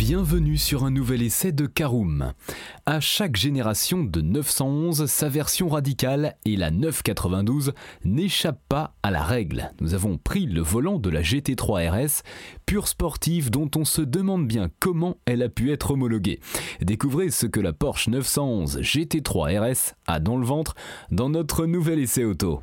Bienvenue sur un nouvel essai de Caroom. À chaque génération de 911, sa version radicale et la 992 n'échappent pas à la règle. Nous avons pris le volant de la GT3 RS, pure sportive dont on se demande bien comment elle a pu être homologuée. Découvrez ce que la Porsche 911 GT3 RS a dans le ventre dans notre nouvel essai auto.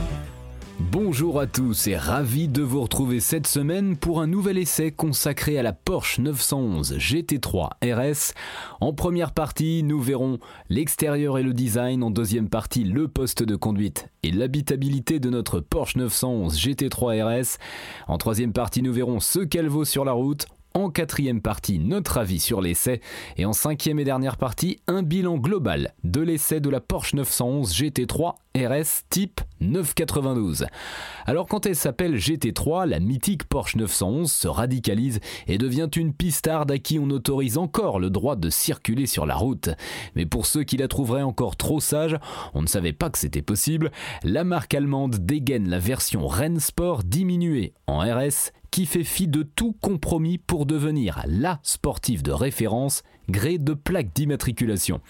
Bonjour à tous et ravi de vous retrouver cette semaine pour un nouvel essai consacré à la Porsche 911 GT3 RS. En première partie, nous verrons l'extérieur et le design, en deuxième partie, le poste de conduite et l'habitabilité de notre Porsche 911 GT3 RS. En troisième partie, nous verrons ce qu'elle vaut sur la route. En quatrième partie, notre avis sur l'essai. Et en cinquième et dernière partie, un bilan global de l'essai de la Porsche 911 GT3 RS type 992. Alors quand elle s'appelle GT3, la mythique Porsche 911 se radicalise et devient une pistarde à qui on autorise encore le droit de circuler sur la route. Mais pour ceux qui la trouveraient encore trop sage, on ne savait pas que c'était possible, la marque allemande dégaine la version Rennsport diminuée en RS qui fait fi de tout compromis pour devenir la sportive de référence gré de plaques d'immatriculation.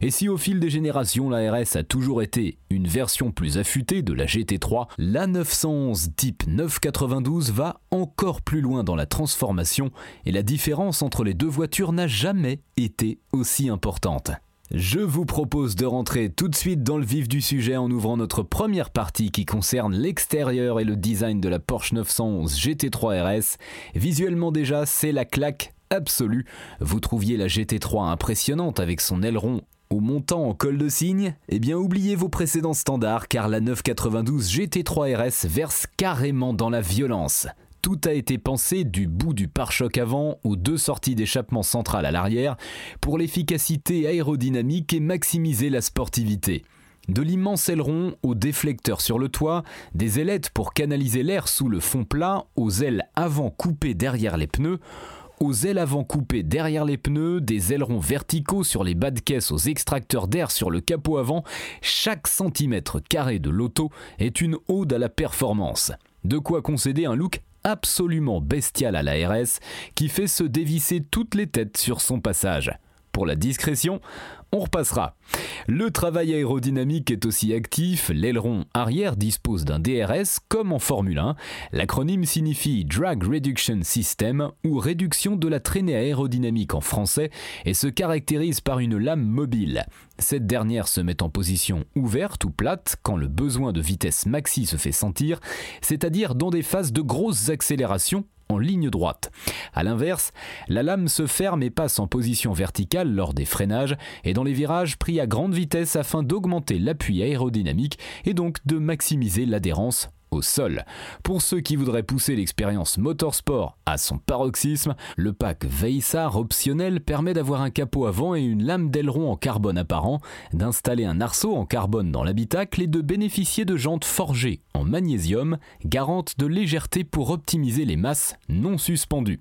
Et si au fil des générations la RS a toujours été une version plus affûtée de la GT3, la 911 type 992 va encore plus loin dans la transformation et la différence entre les deux voitures n'a jamais été aussi importante. Je vous propose de rentrer tout de suite dans le vif du sujet en ouvrant notre première partie qui concerne l'extérieur et le design de la Porsche 911 GT3 RS. Visuellement déjà, c'est la claque absolue. Vous trouviez la GT3 impressionnante avec son aileron au montant en col de cygne Eh bien oubliez vos précédents standards car la 992 GT3 RS verse carrément dans la violence. Tout a été pensé du bout du pare-choc avant aux deux sorties d'échappement central à l'arrière pour l'efficacité aérodynamique et maximiser la sportivité. De l'immense aileron au déflecteur sur le toit, des ailettes pour canaliser l'air sous le fond plat, aux ailes avant coupées derrière les pneus, aux ailes avant coupées derrière les pneus, des ailerons verticaux sur les bas de caisse aux extracteurs d'air sur le capot avant, chaque centimètre carré de l'auto est une ode à la performance. De quoi concéder un look absolument bestial à la RS qui fait se dévisser toutes les têtes sur son passage. Pour la discrétion, on repassera. Le travail aérodynamique est aussi actif, l'aileron arrière dispose d'un DRS comme en Formule 1. L'acronyme signifie Drag Reduction System ou réduction de la traînée aérodynamique en français et se caractérise par une lame mobile. Cette dernière se met en position ouverte ou plate quand le besoin de vitesse maxi se fait sentir, c'est-à-dire dans des phases de grosses accélérations en ligne droite. A l'inverse, la lame se ferme et passe en position verticale lors des freinages et dans les virages pris à grande vitesse afin d'augmenter l'appui aérodynamique et donc de maximiser l'adhérence au sol. Pour ceux qui voudraient pousser l'expérience motorsport à son paroxysme, le pack Veissar optionnel permet d'avoir un capot avant et une lame d'aileron en carbone apparent, d'installer un arceau en carbone dans l'habitacle et de bénéficier de jantes forgées en magnésium, garantes de légèreté pour optimiser les masses non suspendues.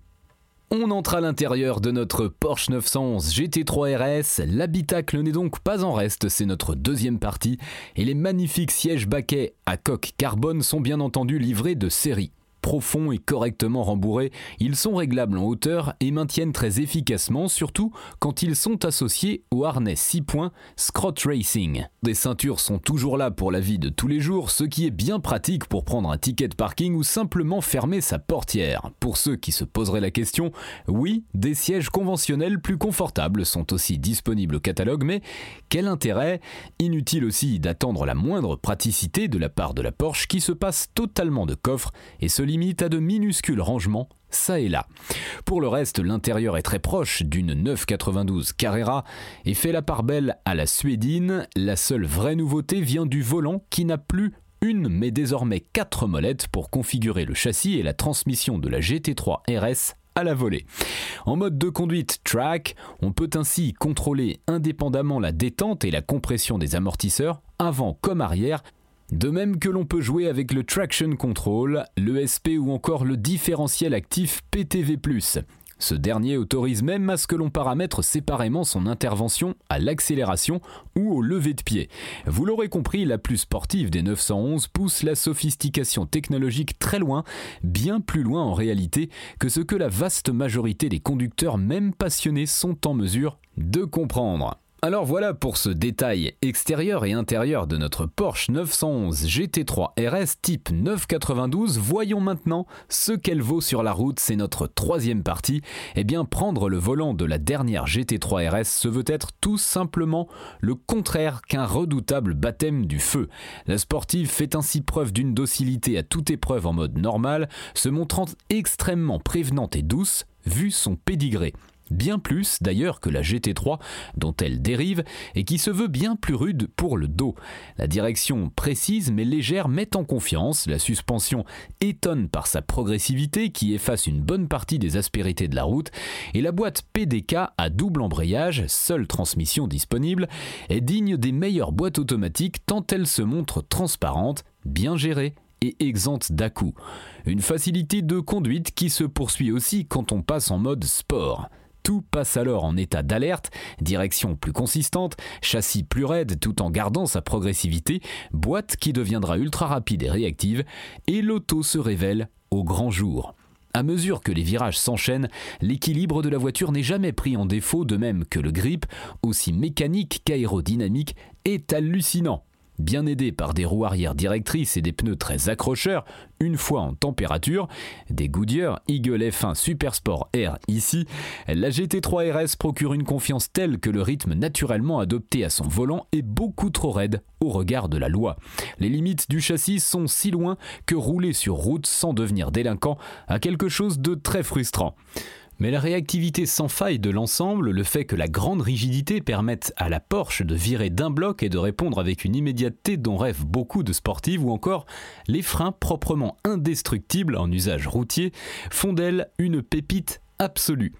On entre à l'intérieur de notre Porsche 911 GT3 RS. L'habitacle n'est donc pas en reste, c'est notre deuxième partie. Et les magnifiques sièges baquets à coque carbone sont bien entendu livrés de série profonds et correctement rembourrés, ils sont réglables en hauteur et maintiennent très efficacement, surtout quand ils sont associés au harnais 6 points Scrot Racing. Des ceintures sont toujours là pour la vie de tous les jours, ce qui est bien pratique pour prendre un ticket de parking ou simplement fermer sa portière. Pour ceux qui se poseraient la question, oui, des sièges conventionnels plus confortables sont aussi disponibles au catalogue, mais quel intérêt? Inutile aussi d'attendre la moindre praticité de la part de la Porsche qui se passe totalement de coffre et se limite à de minuscules rangements ça et là. Pour le reste, l'intérieur est très proche d'une 992 Carrera et fait la part belle à la suédine. La seule vraie nouveauté vient du volant qui n'a plus une mais désormais quatre molettes pour configurer le châssis et la transmission de la GT3 RS à la volée. En mode de conduite track, on peut ainsi contrôler indépendamment la détente et la compression des amortisseurs, avant comme arrière, de même que l'on peut jouer avec le Traction Control, l'ESP ou encore le différentiel actif PTV+. Ce dernier autorise même à ce que l'on paramètre séparément son intervention à l'accélération ou au lever de pied. Vous l'aurez compris, la plus sportive des 911 pousse la sophistication technologique très loin, bien plus loin en réalité que ce que la vaste majorité des conducteurs même passionnés sont en mesure de comprendre. Alors voilà pour ce détail extérieur et intérieur de notre Porsche 911 GT3 RS type 992. Voyons maintenant ce qu'elle vaut sur la route, c'est notre troisième partie. Eh bien prendre le volant de la dernière GT3 RS se veut être tout simplement le contraire qu'un redoutable baptême du feu. La sportive fait ainsi preuve d'une docilité à toute épreuve en mode normal, se montrant extrêmement prévenante et douce vu son pédigré bien plus d'ailleurs que la GT3 dont elle dérive et qui se veut bien plus rude pour le dos. La direction précise mais légère met en confiance, la suspension étonne par sa progressivité qui efface une bonne partie des aspérités de la route et la boîte PDK à double embrayage, seule transmission disponible, est digne des meilleures boîtes automatiques tant elle se montre transparente, bien gérée et exempte dà Une facilité de conduite qui se poursuit aussi quand on passe en mode sport. Tout passe alors en état d'alerte, direction plus consistante, châssis plus raide tout en gardant sa progressivité, boîte qui deviendra ultra rapide et réactive, et l'auto se révèle au grand jour. À mesure que les virages s'enchaînent, l'équilibre de la voiture n'est jamais pris en défaut, de même que le grip, aussi mécanique qu'aérodynamique, est hallucinant. Bien aidé par des roues arrière directrices et des pneus très accrocheurs, une fois en température, des Goodyear Eagle F1 Super Sport R ici, la GT3 RS procure une confiance telle que le rythme naturellement adopté à son volant est beaucoup trop raide au regard de la loi. Les limites du châssis sont si loin que rouler sur route sans devenir délinquant a quelque chose de très frustrant. Mais la réactivité sans faille de l'ensemble, le fait que la grande rigidité permette à la Porsche de virer d'un bloc et de répondre avec une immédiateté dont rêvent beaucoup de sportives, ou encore les freins proprement indestructibles en usage routier, font d'elle une pépite absolue.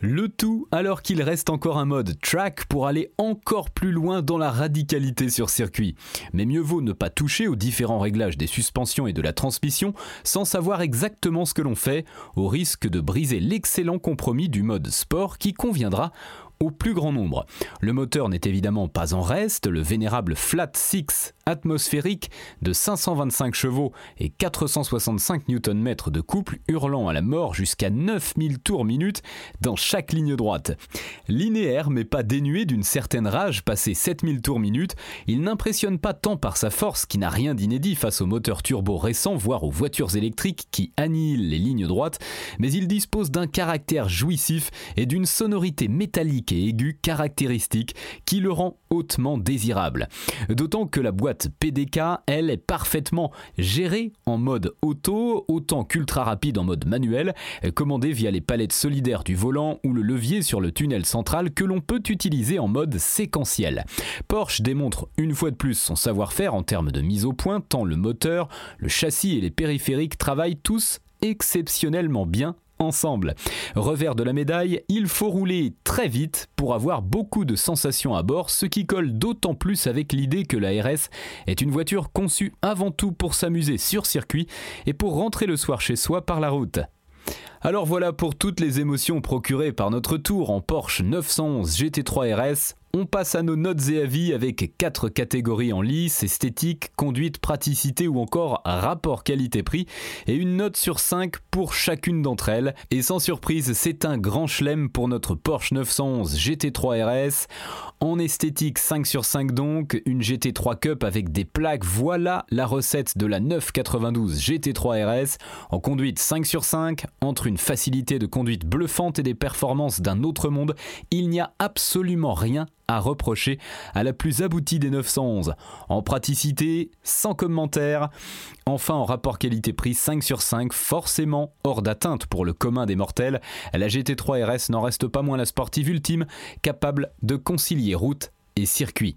Le tout alors qu'il reste encore un mode track pour aller encore plus loin dans la radicalité sur circuit. Mais mieux vaut ne pas toucher aux différents réglages des suspensions et de la transmission sans savoir exactement ce que l'on fait, au risque de briser l'excellent compromis du mode sport qui conviendra au plus grand nombre. Le moteur n'est évidemment pas en reste, le vénérable Flat 6 atmosphérique de 525 chevaux et 465 Nm de couple hurlant à la mort jusqu'à 9000 tours minute dans chaque ligne droite. Linéaire mais pas dénué d'une certaine rage passé 7000 tours minute, il n'impressionne pas tant par sa force qui n'a rien d'inédit face aux moteurs turbo récents voire aux voitures électriques qui annihilent les lignes droites, mais il dispose d'un caractère jouissif et d'une sonorité métallique et aigu caractéristique qui le rend hautement désirable. D'autant que la boîte PDK, elle, est parfaitement gérée en mode auto, autant qu'ultra rapide en mode manuel, commandée via les palettes solidaires du volant ou le levier sur le tunnel central que l'on peut utiliser en mode séquentiel. Porsche démontre une fois de plus son savoir-faire en termes de mise au point, tant le moteur, le châssis et les périphériques travaillent tous exceptionnellement bien ensemble. Revers de la médaille, il faut rouler très vite pour avoir beaucoup de sensations à bord, ce qui colle d'autant plus avec l'idée que la RS est une voiture conçue avant tout pour s'amuser sur circuit et pour rentrer le soir chez soi par la route. Alors voilà pour toutes les émotions procurées par notre tour en Porsche 911 GT3 RS. On passe à nos notes et avis avec quatre catégories en lice, esthétique, conduite, praticité ou encore rapport qualité-prix et une note sur 5 pour chacune d'entre elles. Et sans surprise, c'est un grand chelem pour notre Porsche 911 GT3 RS. En esthétique 5 sur 5 donc, une GT3 Cup avec des plaques, voilà la recette de la 992 GT3 RS. En conduite 5 sur 5, entre une facilité de conduite bluffante et des performances d'un autre monde, il n'y a absolument rien à reprocher à la plus aboutie des 911. En praticité, sans commentaire. Enfin, en rapport qualité-prix 5 sur 5, forcément hors d'atteinte pour le commun des mortels, la GT3 RS n'en reste pas moins la sportive ultime, capable de concilier route et circuit.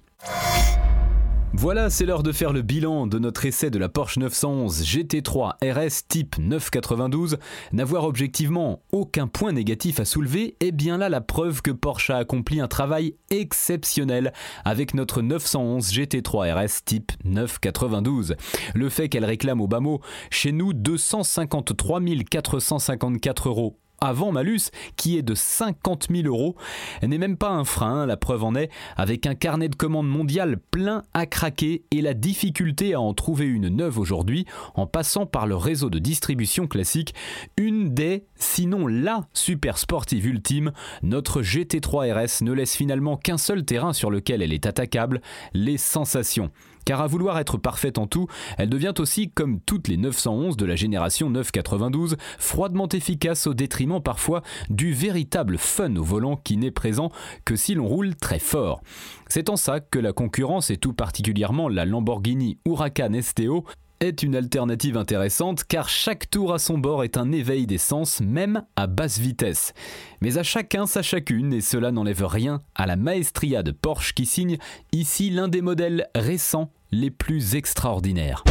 Voilà, c'est l'heure de faire le bilan de notre essai de la Porsche 911 GT3 RS type 992. N'avoir objectivement aucun point négatif à soulever est bien là la preuve que Porsche a accompli un travail exceptionnel avec notre 911 GT3 RS type 992. Le fait qu'elle réclame au bas mot chez nous 253 454 euros avant malus, qui est de 50 000 euros, n'est même pas un frein, la preuve en est, avec un carnet de commandes mondial plein à craquer et la difficulté à en trouver une neuve aujourd'hui, en passant par le réseau de distribution classique, une des, sinon la super sportive ultime, notre GT3 RS ne laisse finalement qu'un seul terrain sur lequel elle est attaquable, les sensations. Car à vouloir être parfaite en tout, elle devient aussi, comme toutes les 911 de la génération 992, froidement efficace au détriment parfois du véritable fun au volant qui n'est présent que si l'on roule très fort. C'est en ça que la concurrence, et tout particulièrement la Lamborghini Huracan STO, est une alternative intéressante car chaque tour à son bord est un éveil des sens, même à basse vitesse. Mais à chacun sa chacune et cela n'enlève rien à la maestria de Porsche qui signe ici l'un des modèles récents les plus extraordinaires.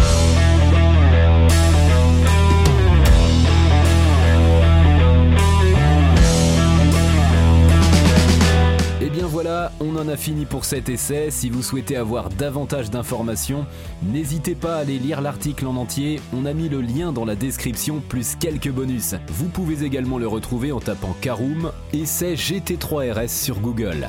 Voilà, on en a fini pour cet essai. Si vous souhaitez avoir davantage d'informations, n'hésitez pas à aller lire l'article en entier. On a mis le lien dans la description plus quelques bonus. Vous pouvez également le retrouver en tapant Caroom Essai GT3 RS sur Google.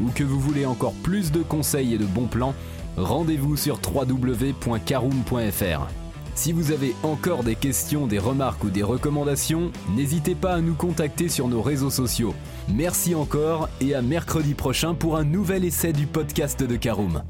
ou que vous voulez encore plus de conseils et de bons plans, rendez-vous sur www.caroom.fr. Si vous avez encore des questions, des remarques ou des recommandations, n'hésitez pas à nous contacter sur nos réseaux sociaux. Merci encore et à mercredi prochain pour un nouvel essai du podcast de Caroom.